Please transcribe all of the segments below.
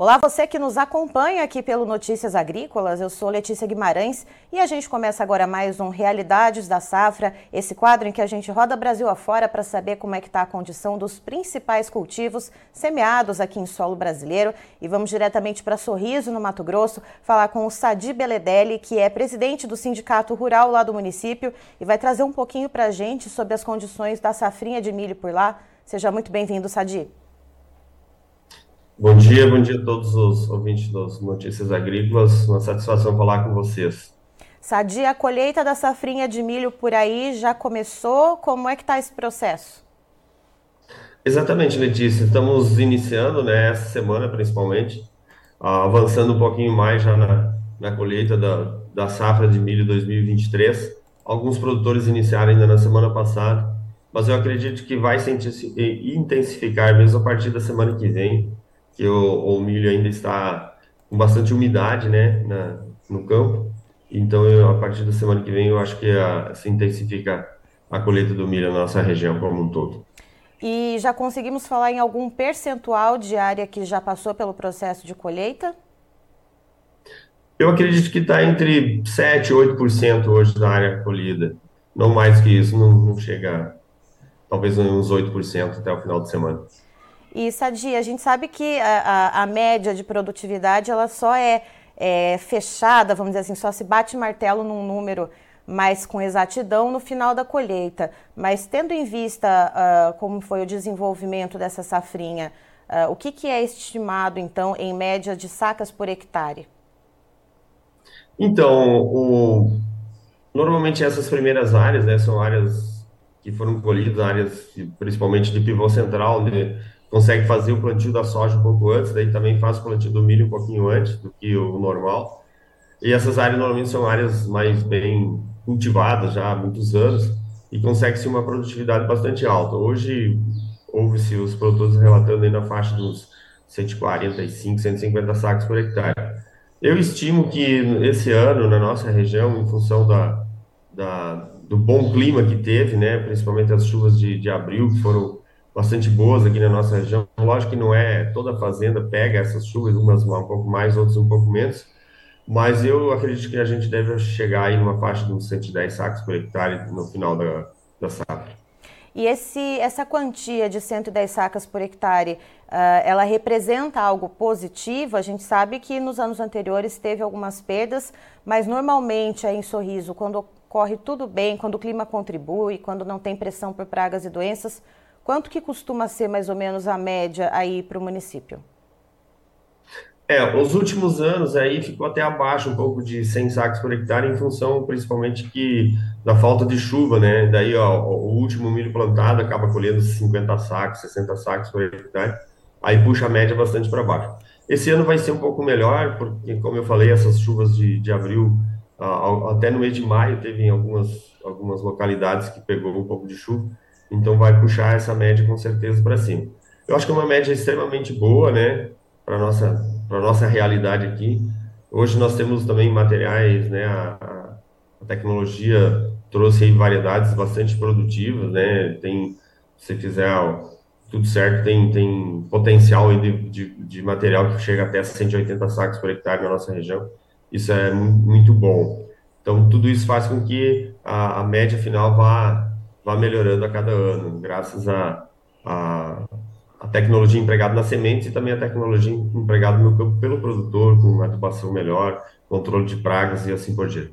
Olá, você que nos acompanha aqui pelo Notícias Agrícolas. Eu sou Letícia Guimarães e a gente começa agora mais um Realidades da Safra, esse quadro em que a gente roda Brasil afora para saber como é que está a condição dos principais cultivos semeados aqui em solo brasileiro. E vamos diretamente para Sorriso, no Mato Grosso, falar com o Sadi Beledelli, que é presidente do Sindicato Rural lá do município e vai trazer um pouquinho para a gente sobre as condições da safrinha de milho por lá. Seja muito bem-vindo, Sadi. Bom dia, bom dia a todos os ouvintes das Notícias Agrícolas. Uma satisfação falar com vocês. Sadia, a colheita da safrinha de milho por aí já começou? Como é que está esse processo? Exatamente, Letícia. Estamos iniciando, né, essa semana principalmente, avançando um pouquinho mais já na, na colheita da, da safra de milho 2023. Alguns produtores iniciaram ainda na semana passada, mas eu acredito que vai se intensificar mesmo a partir da semana que vem que o, o milho ainda está com bastante umidade, né, na, no campo. Então, eu, a partir da semana que vem, eu acho que a, se intensifica a colheita do milho na nossa região como um todo. E já conseguimos falar em algum percentual de área que já passou pelo processo de colheita? Eu acredito que está entre 7% e 8% hoje da área colhida. Não mais que isso, não, não chega talvez uns 8% até o final de semana. E, Sadi, a gente sabe que a, a, a média de produtividade ela só é, é, fechada, vamos dizer assim, só se bate martelo num número mais com exatidão no final da colheita. Mas tendo em vista uh, como foi o desenvolvimento dessa safrinha, uh, o que, que é estimado, então, em média de sacas por hectare? Então, o... normalmente essas primeiras áreas né, são áreas que foram colhidas, áreas principalmente de pivô central, de consegue fazer o plantio da soja um pouco antes, daí também faz o plantio do milho um pouquinho antes do que o normal. E essas áreas normalmente são áreas mais bem cultivadas já há muitos anos e consegue-se uma produtividade bastante alta. Hoje, houve-se os produtores relatando aí na faixa dos 145, 150 sacos por hectare. Eu estimo que esse ano, na nossa região, em função da, da do bom clima que teve, né, principalmente as chuvas de, de abril, que foram bastante boas aqui na nossa região. Lógico que não é toda fazenda pega essas chuvas, umas um pouco mais, outras um pouco menos, mas eu acredito que a gente deve chegar aí numa faixa de uns 110 sacos por hectare no final da, da safra. E esse, essa quantia de 110 sacas por hectare, uh, ela representa algo positivo? A gente sabe que nos anos anteriores teve algumas perdas, mas normalmente aí em Sorriso, quando corre tudo bem, quando o clima contribui, quando não tem pressão por pragas e doenças, Quanto que costuma ser mais ou menos a média aí para o município? É, os últimos anos aí ficou até abaixo um pouco de 100 sacos por hectare, em função principalmente que da falta de chuva, né? Daí, ó, o último milho plantado acaba colhendo 50 sacos, 60 sacos por hectare, aí puxa a média bastante para baixo. Esse ano vai ser um pouco melhor, porque, como eu falei, essas chuvas de, de abril, até no mês de maio, teve em algumas, algumas localidades que pegou um pouco de chuva, então vai puxar essa média com certeza para cima. Eu acho que é uma média extremamente boa, né, para nossa para nossa realidade aqui. Hoje nós temos também materiais, né, a, a tecnologia trouxe variedades bastante produtivas, né, tem, se fizer tudo certo, tem, tem potencial de, de, de, material que chega até 180 sacos por hectare na nossa região. Isso é muito, muito bom. Então, tudo isso faz com que a, a média final vá vá melhorando a cada ano, graças a, a, a tecnologia empregada nas sementes e também a tecnologia empregada no campo pelo produtor, com adubação melhor, controle de pragas e assim por diante.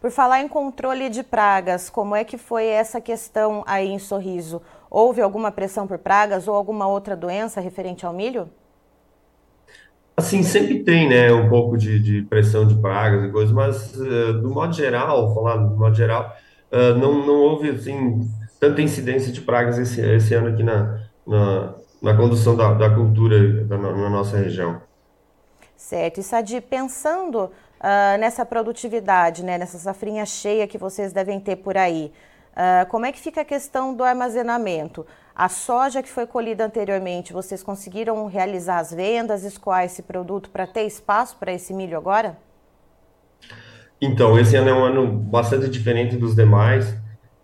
Por falar em controle de pragas, como é que foi essa questão aí em Sorriso? Houve alguma pressão por pragas ou alguma outra doença referente ao milho? Assim, sempre tem, né, um pouco de, de pressão de pragas e coisas, mas uh, do modo geral, falar do modo geral, uh, não, não houve assim, tanta incidência de pragas esse, esse ano aqui na, na, na condução da, da cultura da, na nossa região. Certo. E Sadi, pensando uh, nessa produtividade, né, nessa safrinha cheia que vocês devem ter por aí, uh, como é que fica a questão do armazenamento? A soja que foi colhida anteriormente, vocês conseguiram realizar as vendas, escoar esse produto para ter espaço para esse milho agora? Então, esse ano é um ano bastante diferente dos demais,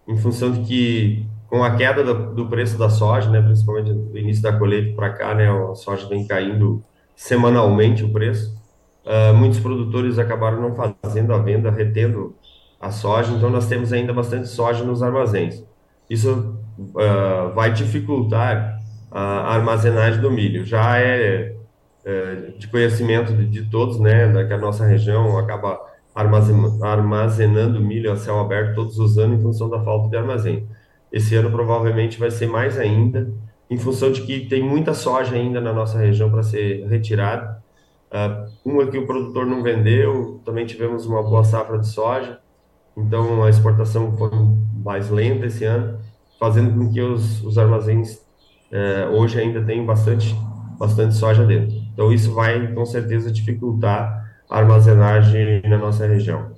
em função de que, com a queda do, do preço da soja, né, principalmente do início da colheita para cá, né, a soja vem caindo semanalmente o preço. Uh, muitos produtores acabaram não fazendo a venda, retendo a soja, então nós temos ainda bastante soja nos armazéns. Isso uh, vai dificultar a armazenagem do milho. Já é, é de conhecimento de, de, todos, né, que a nossa região acaba armazenando, milho a céu aberto todos os anos em função da falta de armazém. Esse ano provavelmente vai ser mais ainda, em função de que tem muita soja ainda na nossa região para ser retirada. Uh, uma que o produtor não vendeu, também tivemos uma boa safra de soja, então a exportação foi mais lenta esse ano, fazendo com que os, os armazéns uh, hoje ainda tenham bastante, bastante soja dentro. Então isso vai com certeza dificultar armazenagem na nossa região.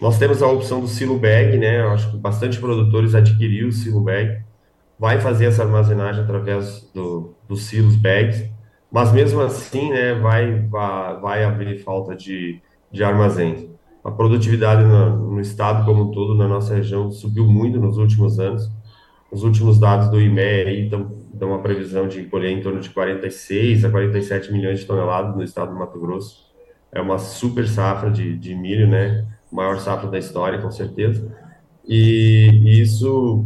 Nós temos a opção do silo bag, né? Eu acho que bastante produtores adquiriram o silo bag, vai fazer essa armazenagem através do, dos silos bags, mas mesmo assim, né, vai, vai, vai haver falta de, de armazéns. A produtividade no, no, estado como um todo, na nossa região, subiu muito nos últimos anos. Os últimos dados do IME aí dão, dão uma previsão de colher em torno de 46 a 47 milhões de toneladas no estado do Mato Grosso. É uma super safra de, de milho, né? Maior safra da história, com certeza. E, isso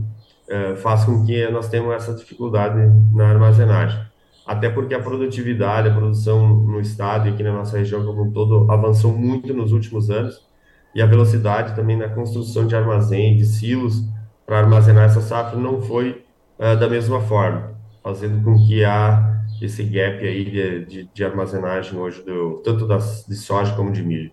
é, faz com que nós tenhamos essa dificuldade na armazenagem até porque a produtividade, a produção no estado e aqui na nossa região como um todo avançou muito nos últimos anos, e a velocidade também na construção de armazém, de silos, para armazenar essa safra não foi uh, da mesma forma, fazendo com que há esse gap aí de, de, de armazenagem hoje, do, tanto das, de soja como de milho.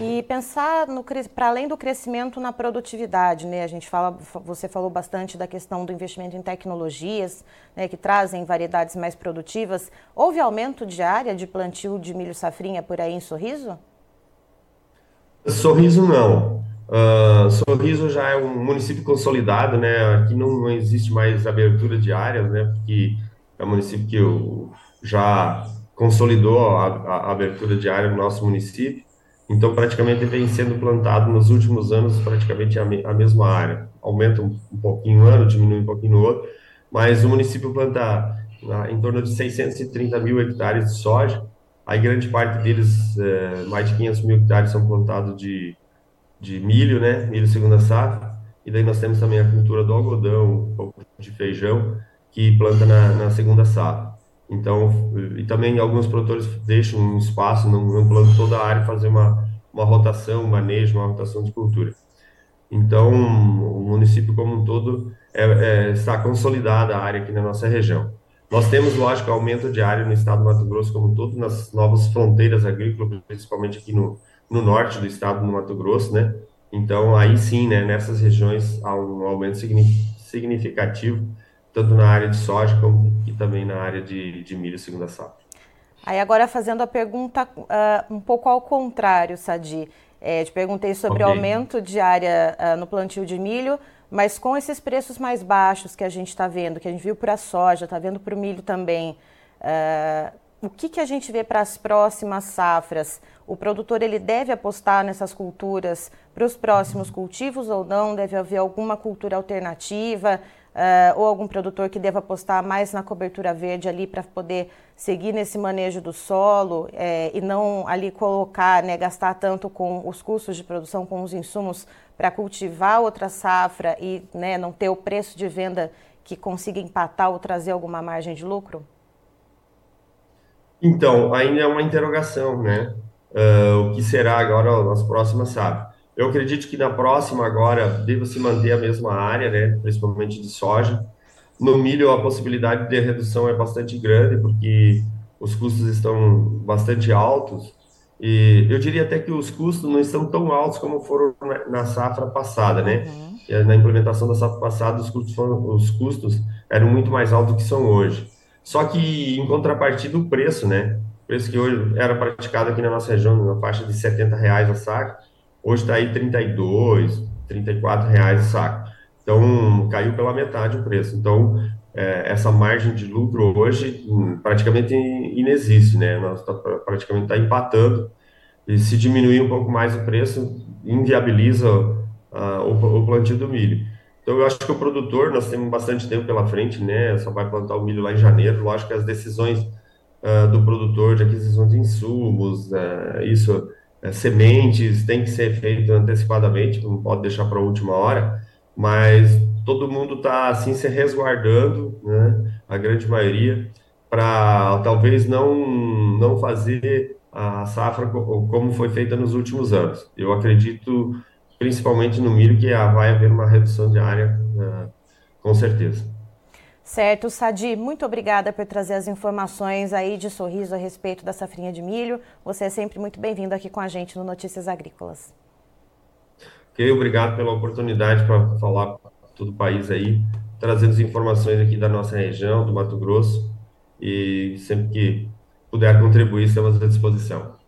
E pensar para além do crescimento na produtividade, né? A gente fala, você falou bastante da questão do investimento em tecnologias, né, que trazem variedades mais produtivas. Houve aumento de área de plantio de milho safrinha por aí em Sorriso? Sorriso não. Uh, Sorriso já é um município consolidado, né? Aqui não, não existe mais abertura de áreas, né? Porque é um município que já consolidou a, a abertura área no nosso município. Então, praticamente vem sendo plantado nos últimos anos praticamente a, me, a mesma área. Aumenta um, um, pouquinho um ano, diminui um pouquinho no outro, mas o município planta na, em torno de 630 mil hectares de soja. Aí grande parte deles, é, mais de 500 mil hectares, são plantados de, de milho, né? Milho segunda safra. E daí nós temos também a cultura do algodão, um pouco de feijão, que planta na, na segunda safra. Então, e também alguns produtores deixam um espaço, não, não plantam toda a área, fazer uma, uma rotação, um manejo, uma rotação de cultura. Então, o município como um todo é, é, está consolidada a área aqui na nossa região. Nós temos, lógico, aumento de área no estado do Mato Grosso como um todo, nas novas fronteiras agrícolas, principalmente aqui no, no norte do estado do Mato Grosso, né? Então, aí sim, né, nessas regiões há um aumento significativo tanto na área de soja como e também na área de, de milho segunda safra. Aí agora fazendo a pergunta uh, um pouco ao contrário, Sadi. É, te perguntei sobre okay. o aumento de área uh, no plantio de milho, mas com esses preços mais baixos que a gente está vendo, que a gente viu para a soja, está vendo para o milho também, uh, o que, que a gente vê para as próximas safras? O produtor ele deve apostar nessas culturas para os próximos cultivos ou não? Deve haver alguma cultura alternativa? Uh, ou algum produtor que deva apostar mais na cobertura verde ali para poder seguir nesse manejo do solo é, e não ali colocar, né, gastar tanto com os custos de produção, com os insumos para cultivar outra safra e né, não ter o preço de venda que consiga empatar ou trazer alguma margem de lucro? Então, ainda é uma interrogação, né? Uh, o que será agora nas próximas safras? Eu acredito que na próxima agora deva se manter a mesma área, né, principalmente de soja. No milho a possibilidade de redução é bastante grande porque os custos estão bastante altos e eu diria até que os custos não estão tão altos como foram na, safra passada, né? Uhum. Na implementação da safra passada os custos, foram, os custos eram muito mais altos do que são hoje. Só que em contrapartida o preço, né? O preço que hoje era praticado aqui na nossa região na faixa de 70 reais a saca Hoje está aí 32, 34 reais o saco. Então, caiu pela metade o preço. Então, é, essa margem de lucro hoje hum, praticamente inexiste, né? Nós tá, praticamente está empatando. E se diminuir um pouco mais o preço, inviabiliza uh, o, o plantio do milho. Então, eu acho que o produtor, nós temos bastante tempo pela frente, né? Só vai plantar o milho lá em janeiro. Lógico que as decisões uh, do produtor de aquisição de insumos, uh, isso, uh, sementes, tem que ser feito antecipadamente, não pode deixar para a última hora, mas todo mundo está assim se resguardando, né, a grande maioria, para talvez não, não fazer a safra como foi feita nos últimos anos. Eu acredito, principalmente no milho, que vai haver uma redução de área, com certeza. Certo, Sadi, muito obrigada por trazer as informações aí de sorriso a respeito da safrinha de milho. Você é sempre muito bem-vindo aqui com a gente no Notícias Agrícolas. Ok, obrigado pela oportunidade para falar para todo o país aí, trazendo as informações aqui da nossa região, do Mato Grosso, e sempre que puder contribuir, estamos à disposição.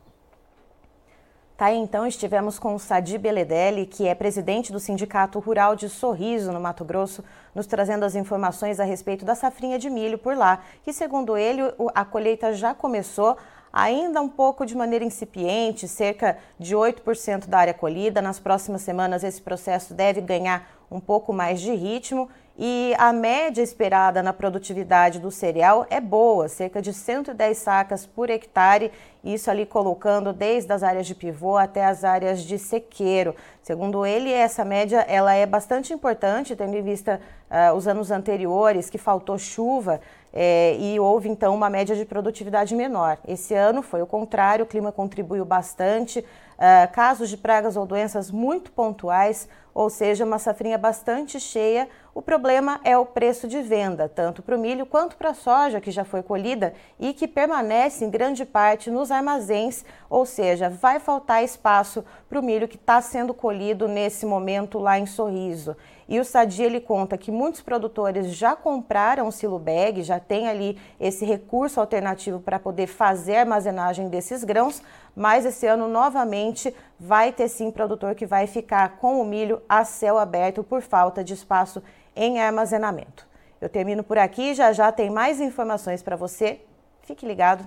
Tá então, estivemos com o Sadi Beledelli, que é presidente do Sindicato Rural de Sorriso, no Mato Grosso, nos trazendo as informações a respeito da safrinha de milho por lá, que, segundo ele, a colheita já começou, ainda um pouco de maneira incipiente, cerca de 8% da área colhida. Nas próximas semanas, esse processo deve ganhar um pouco mais de ritmo e a média esperada na produtividade do cereal é boa, cerca de 110 sacas por hectare, isso ali colocando desde as áreas de pivô até as áreas de sequeiro. Segundo ele, essa média ela é bastante importante, tendo em vista uh, os anos anteriores que faltou chuva é, e houve então uma média de produtividade menor. Esse ano foi o contrário, o clima contribuiu bastante, uh, casos de pragas ou doenças muito pontuais, ou seja, uma safrinha bastante cheia. O problema é o preço de venda, tanto para o milho quanto para a soja, que já foi colhida e que permanece em grande parte nos armazéns, ou seja, vai faltar espaço para o milho que está sendo colhido nesse momento lá em Sorriso. E o Sadia ele conta que muitos produtores já compraram o silo bag, já tem ali esse recurso alternativo para poder fazer a armazenagem desses grãos, mas esse ano novamente vai ter sim produtor que vai ficar com o milho a céu aberto por falta de espaço em armazenamento. Eu termino por aqui, já já tem mais informações para você. Fique ligado.